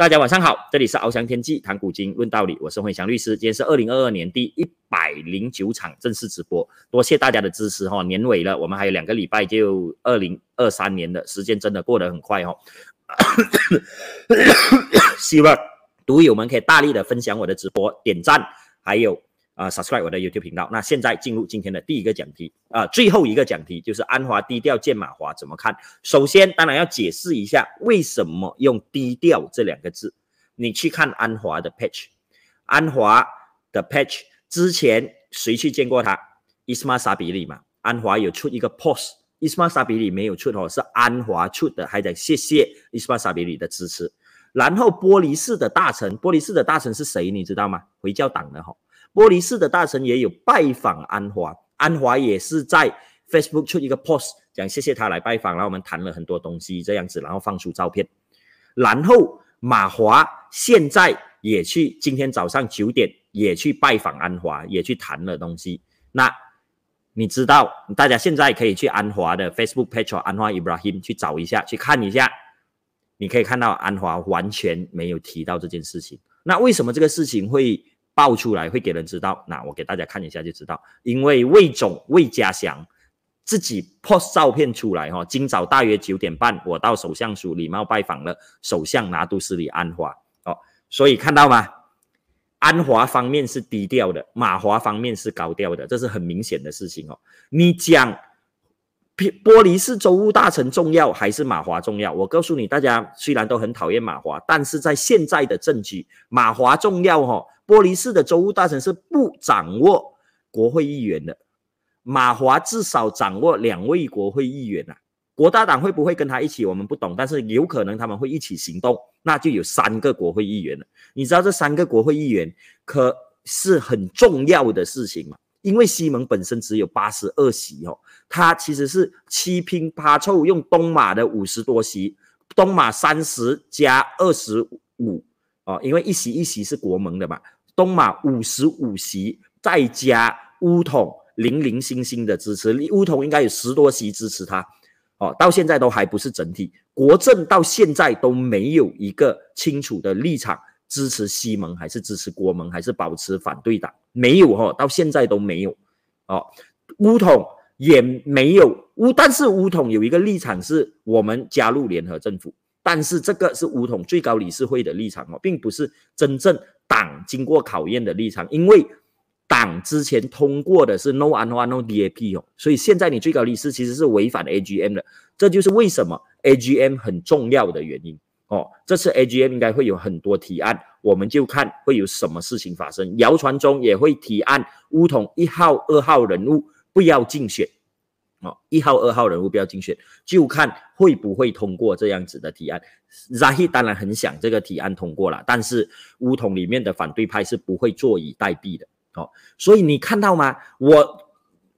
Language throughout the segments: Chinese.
大家晚上好，这里是翱翔天际谈古今论道理，我是慧祥律师。今天是二零二二年第一百零九场正式直播，多谢大家的支持哈。年尾了，我们还有两个礼拜就二零二三年了时间真的过得很快哦。希望读友们可以大力的分享我的直播，点赞，还有。啊，subscribe 我的 YouTube 频道。那现在进入今天的第一个讲题啊，最后一个讲题就是安华低调见马华怎么看？首先，当然要解释一下为什么用低调这两个字。你去看安华的 page，安华的 page 之前谁去见过他？伊斯玛沙比里嘛。安华有出一个 post，伊斯玛沙比里没有出哦，是安华出的，还得谢谢伊斯玛沙比里的支持。然后玻璃市的大臣，玻璃市的大臣是谁？你知道吗？回教党的哈。玻璃市的大臣也有拜访安华，安华也是在 Facebook 出一个 post，讲谢谢他来拜访，然后我们谈了很多东西这样子，然后放出照片。然后马华现在也去，今天早上九点也去拜访安华，也去谈了东西。那你知道，大家现在可以去安华的 Facebook page 安华 Ibrahim 去找一下，去看一下，你可以看到安华完全没有提到这件事情。那为什么这个事情会？爆出来会给人知道，那我给大家看一下就知道。因为魏总魏家祥自己 post 照片出来哈，今早大约九点半，我到首相署礼貌拜访了首相拿督斯里安华哦，所以看到吗？安华方面是低调的，马华方面是高调的，这是很明显的事情哦。你讲玻璃是州务大臣重要还是马华重要？我告诉你，大家虽然都很讨厌马华，但是在现在的政局，马华重要哈。玻璃市的州务大臣是不掌握国会议员的，马华至少掌握两位国会议员呐。国大党会不会跟他一起，我们不懂，但是有可能他们会一起行动，那就有三个国会议员了。你知道这三个国会议员可是很重要的事情吗？因为西蒙本身只有八十二席哦，他其实是七拼八凑用东马的五十多席，东马三十加二十五哦，因为一席一席是国盟的嘛。东马五十五席，再加乌统零零星星的支持，乌统应该有十多席支持他，哦，到现在都还不是整体，国政到现在都没有一个清楚的立场，支持西盟还是支持国盟，还是保持反对党，没有哈，到现在都没有，哦，乌统也没有乌，但是乌统有一个立场是我们加入联合政府，但是这个是乌统最高理事会的立场哦，并不是真正。党经过考验的立场，因为党之前通过的是 No 安华 No DAP 哦，所以现在你最高理事其实是违反 AGM 的，这就是为什么 AGM 很重要的原因哦。这次 AGM 应该会有很多提案，我们就看会有什么事情发生。谣传中也会提案乌统一号、二号人物不要竞选。哦，一号、二号人物不要竞选，就看会不会通过这样子的提案。zai 当然很想这个提案通过了，但是乌统里面的反对派是不会坐以待毙的。哦，所以你看到吗？我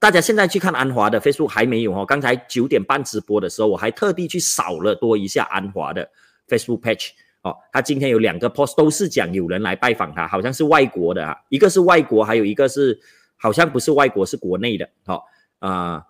大家现在去看安华的 Facebook 还没有哦。刚才九点半直播的时候，我还特地去扫了多一下安华的 Facebook page。哦，他今天有两个 post 都是讲有人来拜访他，好像是外国的啊，一个是外国，还有一个是好像不是外国，是国内的。好啊。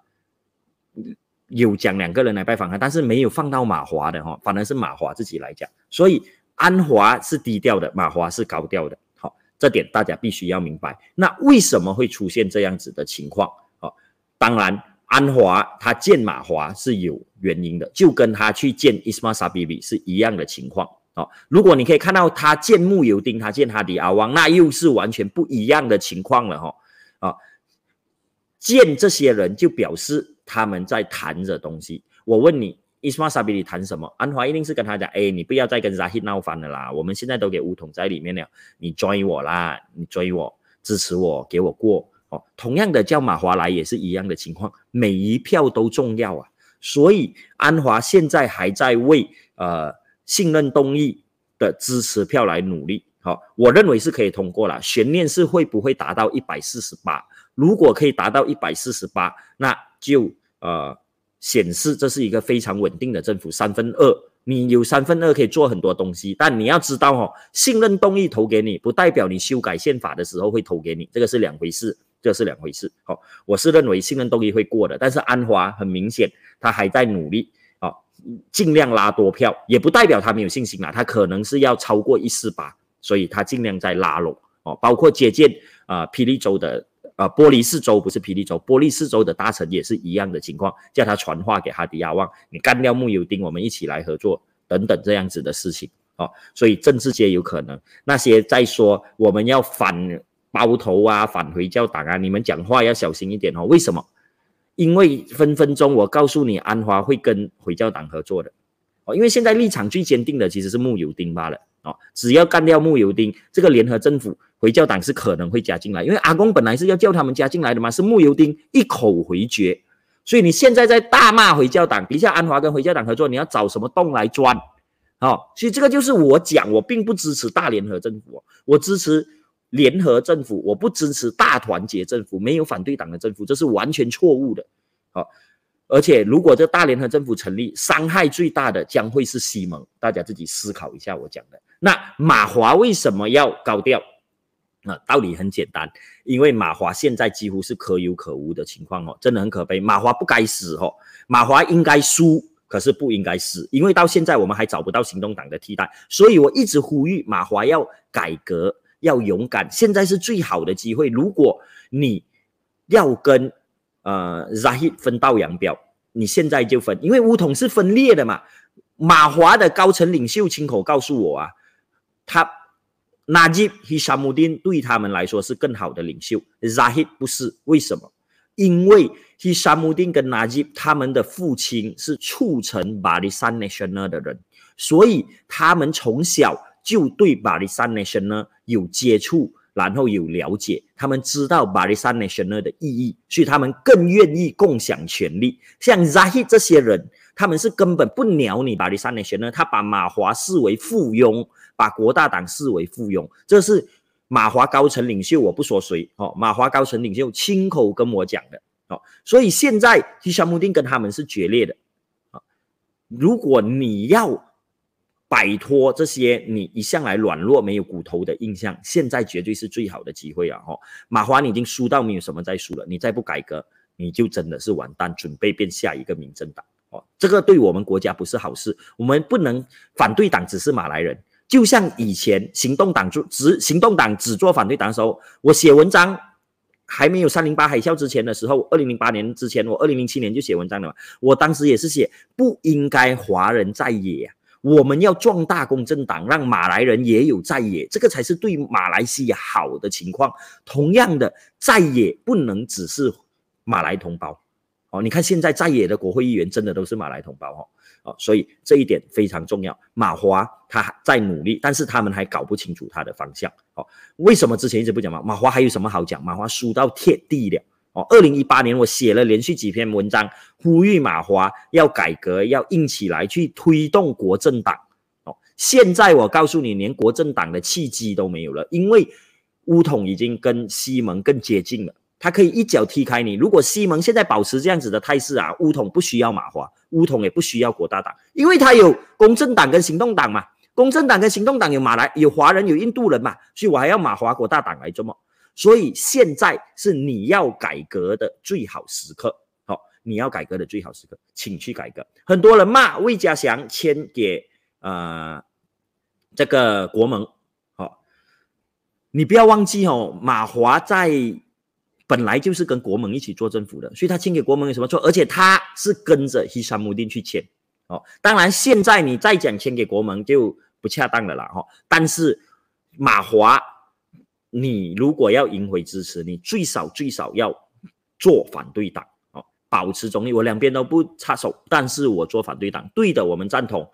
有讲两个人来拜访他，但是没有放到马华的哈，反而是马华自己来讲，所以安华是低调的，马华是高调的，好，这点大家必须要明白。那为什么会出现这样子的情况？好，当然安华他见马华是有原因的，就跟他去见伊斯玛萨比比是一样的情况。好，如果你可以看到他见穆尤丁，他见哈迪阿旺，那又是完全不一样的情况了哈。啊，见这些人就表示。他们在谈着东西，我问你，伊斯玛沙比里谈什么？安华一定是跟他讲，哎，你不要再跟扎希闹翻了啦，我们现在都给乌统在里面了，你追我啦，你追我，支持我，给我过哦。同样的，叫马华来也是一样的情况，每一票都重要啊。所以安华现在还在为呃信任东义的支持票来努力。好，我认为是可以通过了，悬念是会不会达到一百四十八？如果可以达到一百四十八，那就呃显示这是一个非常稳定的政府，三分二，你有三分二可以做很多东西。但你要知道哦，信任动议投给你，不代表你修改宪法的时候会投给你，这个是两回事，这是两回事。哦，我是认为信任动议会过的，但是安华很明显他还在努力。哦，尽量拉多票，也不代表他没有信心啦，他可能是要超过一四八，所以他尽量在拉拢哦，包括接见啊霹雳州的啊玻璃四州不是霹雳州，玻璃四州的大臣也是一样的情况，叫他传话给哈迪亚旺，你干掉穆尤丁，我们一起来合作等等这样子的事情哦，所以政治界有可能那些在说我们要反包头啊，反回教党啊，你们讲话要小心一点哦，为什么？因为分分钟，我告诉你，安华会跟回教党合作的哦。因为现在立场最坚定的其实是穆尤丁罢了哦。只要干掉穆尤丁，这个联合政府，回教党是可能会加进来。因为阿公本来是要叫他们加进来的嘛，是穆尤丁一口回绝。所以你现在在大骂回教党，底下安华跟回教党合作，你要找什么洞来钻？哦，所以这个就是我讲，我并不支持大联合政府，我支持。联合政府，我不支持大团结政府，没有反对党的政府，这是完全错误的。好，而且如果这大联合政府成立，伤害最大的将会是西蒙。大家自己思考一下我讲的。那马华为什么要高调？那道理很简单，因为马华现在几乎是可有可无的情况哦，真的很可悲。马华不该死哦，马华应该输，可是不应该死，因为到现在我们还找不到行动党的替代，所以我一直呼吁马华要改革。要勇敢，现在是最好的机会。如果你要跟呃 Zahid 分道扬镳，你现在就分，因为乌统是分裂的嘛。马华的高层领袖亲口告诉我啊，他 Najib Hishamuddin 对他们来说是更好的领袖，Zahid 不是。为什么？因为 hsamud 跟 Najib 他们的父亲是促成 Barisan Nasional 的人，所以他们从小。就对巴黎山 nation 呢有接触，然后有了解，他们知道巴黎山 nation 呢的意义，所以他们更愿意共享权利。像 Zahid 这些人，他们是根本不鸟你巴黎山 nation 呢，他把马华视为附庸，把国大党视为附庸，这是马华高层领袖，我不说谁哦，马华高层领袖亲口跟我讲的哦，所以现在希沙穆丁跟他们是决裂的啊，如果你要。摆脱这些你一向来软弱没有骨头的印象，现在绝对是最好的机会啊！哈，马华你已经输到没有什么再输了，你再不改革，你就真的是完蛋，准备变下一个民政党哦。这个对我们国家不是好事，我们不能反对党只是马来人，就像以前行动党做只行动党只做反对党的时候，我写文章还没有三零八海啸之前的时候，二零零八年之前，我二零零七年就写文章了嘛，我当时也是写不应该华人在野。我们要壮大公正党，让马来人也有在野，这个才是对马来西亚好的情况。同样的，在野不能只是马来同胞哦。你看现在在野的国会议员真的都是马来同胞哦哦，所以这一点非常重要。马华他在努力，但是他们还搞不清楚他的方向哦。为什么之前一直不讲嘛？马华还有什么好讲？马华输到贴地了。哦，二零一八年我写了连续几篇文章，呼吁马华要改革，要硬起来去推动国政党。哦，现在我告诉你，连国政党的契机都没有了，因为乌统已经跟西蒙更接近了，他可以一脚踢开你。如果西蒙现在保持这样子的态势啊，乌统不需要马华，乌统也不需要国大党，因为他有公正党跟行动党嘛，公正党跟行动党有马来有华人有印度人嘛，所以我还要马华国大党来做么？所以现在是你要改革的最好时刻，好，你要改革的最好时刻，请去改革。很多人骂魏家祥签给呃这个国盟，好，你不要忘记哦，马华在本来就是跟国盟一起做政府的，所以他签给国盟有什么错？而且他是跟着希山穆丁去签，哦，当然现在你再讲签给国盟就不恰当的了，哈，但是马华。你如果要赢回支持，你最少最少要做反对党哦，保持中立。我两边都不插手，但是我做反对党，对的，我们赞同。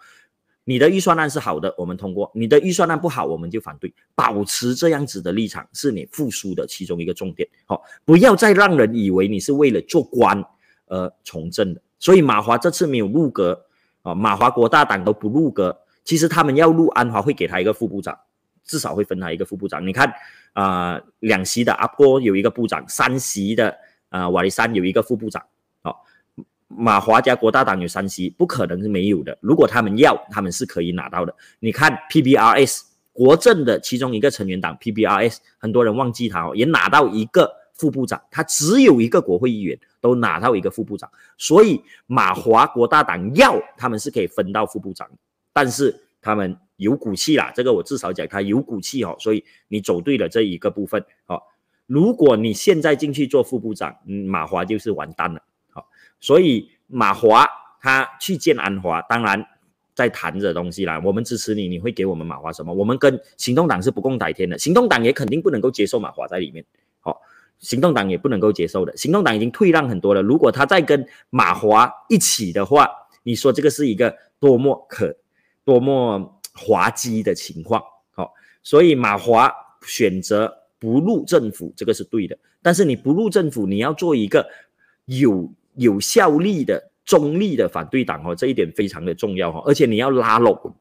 你的预算案是好的，我们通过；你的预算案不好，我们就反对。保持这样子的立场，是你复苏的其中一个重点。好，不要再让人以为你是为了做官而从政的。所以马华这次没有入阁啊，马华国大党都不入阁，其实他们要入安华会给他一个副部长，至少会分他一个副部长。你看。啊，两席的阿波有一个部长，三席的啊瓦利山有一个副部长。马华加国大党有三席，不可能是没有的。如果他们要，他们是可以拿到的。你看 PBRS 国政的其中一个成员党 PBRS，很多人忘记他哦，也拿到一个副部长，他只有一个国会议员，都拿到一个副部长，所以马华国大党要他们是可以分到副部长，但是他们有骨气啦，这个我至少讲他有骨气哦，所以你走对了这一个部分哦。如果你现在进去做副部长，嗯，马华就是完蛋了，好，所以马华他去见安华，当然在谈着东西啦。我们支持你，你会给我们马华什么？我们跟行动党是不共戴天的，行动党也肯定不能够接受马华在里面，好，行动党也不能够接受的。行动党已经退让很多了，如果他再跟马华一起的话，你说这个是一个多么可多么滑稽的情况，好，所以马华选择。不入政府，这个是对的。但是你不入政府，你要做一个有有效力的中立的反对党哦，这一点非常的重要哈。而且你要拉拢，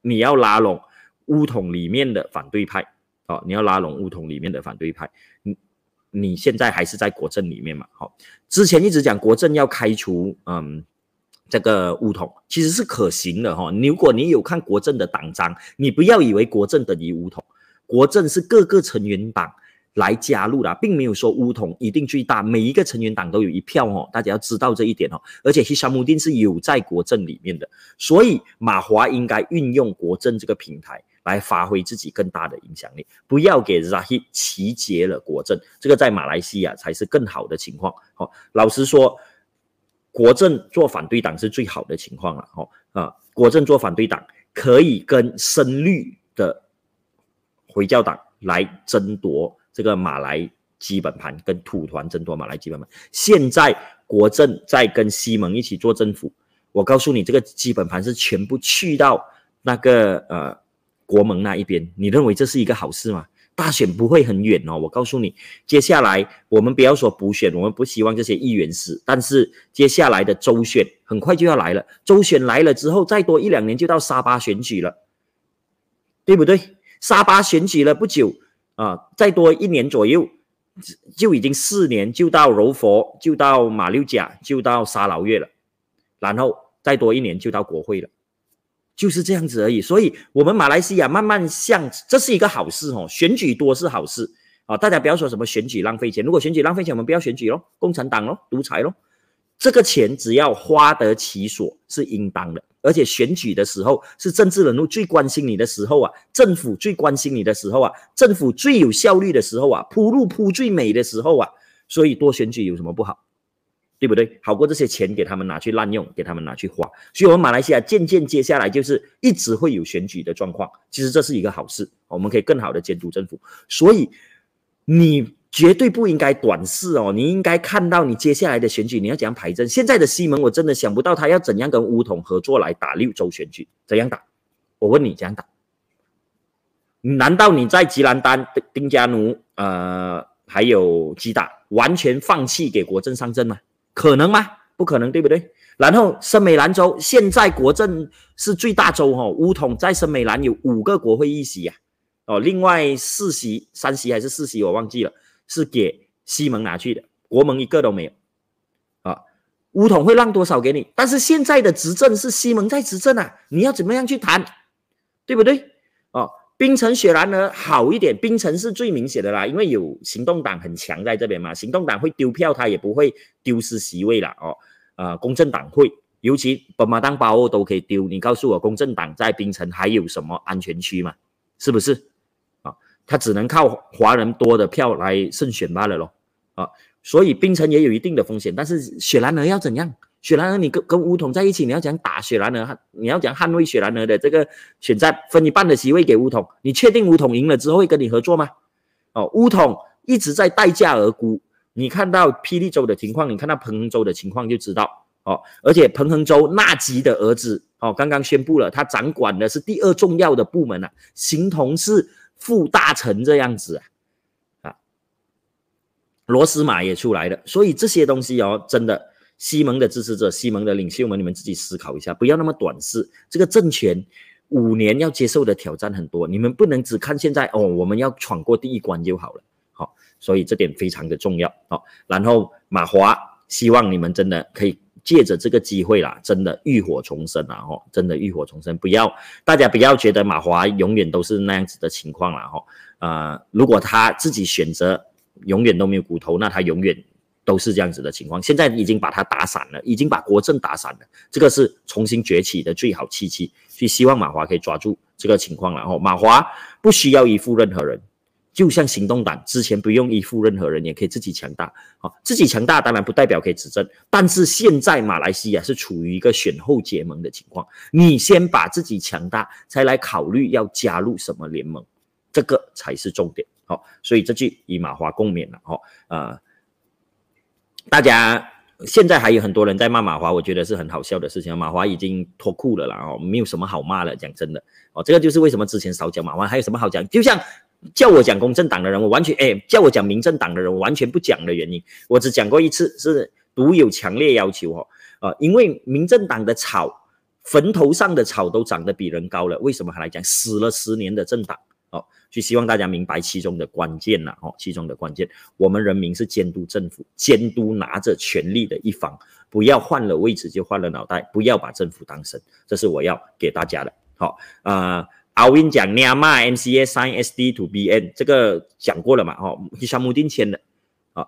你要拉拢乌统里面的反对派哦，你要拉拢乌统里面的反对派。你你现在还是在国政里面嘛？好，之前一直讲国政要开除嗯这个乌统，其实是可行的哈。如果你有看国政的党章，你不要以为国政等于乌统。国政是各个成员党来加入的，并没有说乌统一定最大，每一个成员党都有一票哦，大家要知道这一点哦。而且希沙穆丁是有在国政里面的，所以马华应该运用国政这个平台来发挥自己更大的影响力，不要给 Zahid 集结了国政，这个在马来西亚才是更好的情况。好，老实说，国政做反对党是最好的情况了。哦啊，国政做反对党可以跟深绿的。回教党来争夺这个马来基本盘，跟土团争夺马来基本盘。现在国政在跟西蒙一起做政府，我告诉你，这个基本盘是全部去到那个呃国盟那一边。你认为这是一个好事吗？大选不会很远哦。我告诉你，接下来我们不要说补选，我们不希望这些议员死，但是接下来的州选很快就要来了。州选来了之后，再多一两年就到沙巴选举了，对不对？沙巴选举了不久啊，再多一年左右，就已经四年，就到柔佛，就到马六甲，就到沙劳越了，然后再多一年就到国会了，就是这样子而已。所以，我们马来西亚慢慢向，这是一个好事哦，选举多是好事啊，大家不要说什么选举浪费钱，如果选举浪费钱，我们不要选举咯，共产党咯，独裁咯，这个钱只要花得其所是应当的。而且选举的时候是政治人物最关心你的时候啊，政府最关心你的时候啊，政府最有效率的时候啊，铺路铺最美的时候啊，所以多选举有什么不好？对不对？好过这些钱给他们拿去滥用，给他们拿去花。所以，我们马来西亚渐渐接下来就是一直会有选举的状况，其实这是一个好事，我们可以更好的监督政府。所以你。绝对不应该短视哦！你应该看到你接下来的选举，你要怎样排阵。现在的西蒙，我真的想不到他要怎样跟乌统合作来打六州选举，怎样打？我问你，怎样打？难道你在吉兰丹、丁加奴、呃，还有吉打完全放弃给国政上阵吗？可能吗？不可能，对不对？然后森美兰州现在国政是最大州哈，乌统在森美兰有五个国会议席呀，哦，另外四席、三席还是四席，我忘记了。是给西蒙拿去的，国盟一个都没有啊！乌统会让多少给你？但是现在的执政是西蒙在执政啊，你要怎么样去谈，对不对？哦，冰城雪兰呢好一点，冰城是最明显的啦，因为有行动党很强在这边嘛，行动党会丢票，他也不会丢失席位了哦。啊，公正党会，尤其本马当包都可以丢，你告诉我，公正党在槟城还有什么安全区吗？是不是？他只能靠华人多的票来胜选罢了咯，啊，所以槟城也有一定的风险。但是雪兰莪要怎样？雪兰莪你跟跟乌统在一起，你要讲打雪兰莪，你要讲捍卫雪兰莪的这个选战，分一半的席位给乌统，你确定乌统赢了之后会跟你合作吗？哦，乌统一直在待价而沽。你看到霹雳州的情况，你看到彭亨州的情况就知道哦。而且彭亨州纳吉的儿子哦，刚刚宣布了，他掌管的是第二重要的部门啊，形同是。副大臣这样子啊，啊，罗斯马也出来了，所以这些东西哦，真的，西蒙的支持者、西蒙的领袖们，你们自己思考一下，不要那么短视。这个政权五年要接受的挑战很多，你们不能只看现在哦，我们要闯过第一关就好了。好，所以这点非常的重要。好，然后马华，希望你们真的可以。借着这个机会啦，真的浴火重生啦！吼，真的浴火重生，不要大家不要觉得马华永远都是那样子的情况了，吼。呃，如果他自己选择永远都没有骨头，那他永远都是这样子的情况。现在已经把他打散了，已经把国政打散了，这个是重新崛起的最好契机。所以希望马华可以抓住这个情况，然后马华不需要依附任何人。就像行动党之前不用依附任何人，也可以自己强大。好，自己强大当然不代表可以执政，但是现在马来西亚是处于一个选后结盟的情况。你先把自己强大，才来考虑要加入什么联盟，这个才是重点。好，所以这句与马华共勉了。哈，呃，大家现在还有很多人在骂马华，我觉得是很好笑的事情。马华已经脱裤了啦，哦，没有什么好骂了。讲真的，哦，这个就是为什么之前少讲马华，还有什么好讲？就像。叫我讲公正党的人，我完全哎；叫我讲民政党的人，我完全不讲的原因，我只讲过一次，是独有强烈要求哦。啊，因为民政党的草，坟头上的草都长得比人高了，为什么还来讲死了十年的政党？哦，就希望大家明白其中的关键呐，哦，其中的关键，我们人民是监督政府，监督拿着权力的一方，不要换了位置就换了脑袋，不要把政府当神，这是我要给大家的。好啊。阿 Win 讲 Nama MCA Sign SD to BN 这个讲过了嘛？哦，伊沙木丁签的。啊，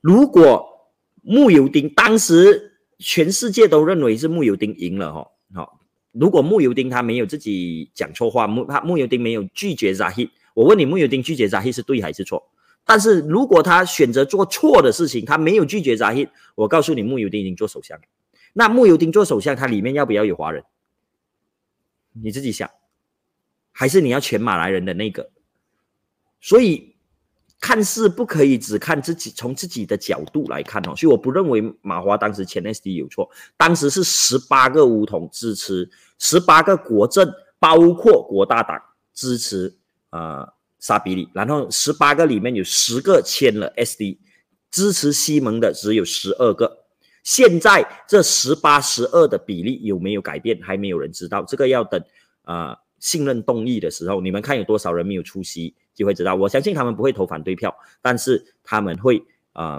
如果穆尤丁当时全世界都认为是穆尤丁赢了，哈，好，如果穆尤丁他没有自己讲错话，穆他穆尤丁没有拒绝扎希我问你，穆尤丁拒绝扎希是对还是错？但是如果他选择做错的事情，他没有拒绝扎希我告诉你，穆尤丁已经做首相了。那穆尤丁做首相，他里面要不要有华人？你自己想。还是你要全马来人的那个，所以看似不可以只看自己，从自己的角度来看哦。所以我不认为马华当时签 SD 有错，当时是十八个乌统支持，十八个国政，包括国大党支持啊沙比里，然后十八个里面有十个签了 SD，支持西蒙的只有十二个。现在这十八十二的比例有没有改变，还没有人知道，这个要等啊。信任动议的时候，你们看有多少人没有出席，就会知道。我相信他们不会投反对票，但是他们会啊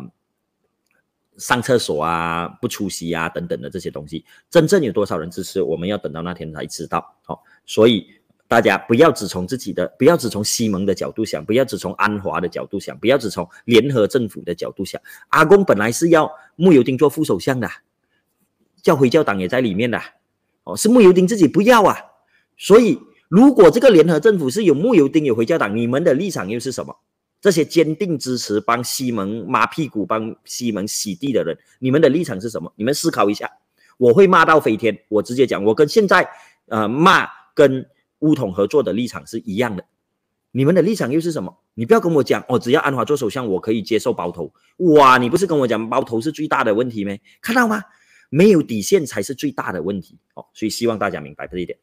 上厕所啊、不出席啊等等的这些东西。真正有多少人支持，我们要等到那天才知道。好，所以大家不要只从自己的，不要只从西蒙的角度想，不要只从安华的角度想，不要只从联合政府的角度想。阿公本来是要穆尤丁做副首相的，教回教党也在里面的，哦，是穆尤丁自己不要啊，所以。如果这个联合政府是有木有丁有回教党，你们的立场又是什么？这些坚定支持帮西蒙抹屁股、帮西蒙洗地的人，你们的立场是什么？你们思考一下。我会骂到飞天，我直接讲，我跟现在呃骂跟乌统合作的立场是一样的。你们的立场又是什么？你不要跟我讲哦，只要安华做首相，我可以接受包头。哇，你不是跟我讲包头是最大的问题吗？看到吗？没有底线才是最大的问题哦。所以希望大家明白这一点。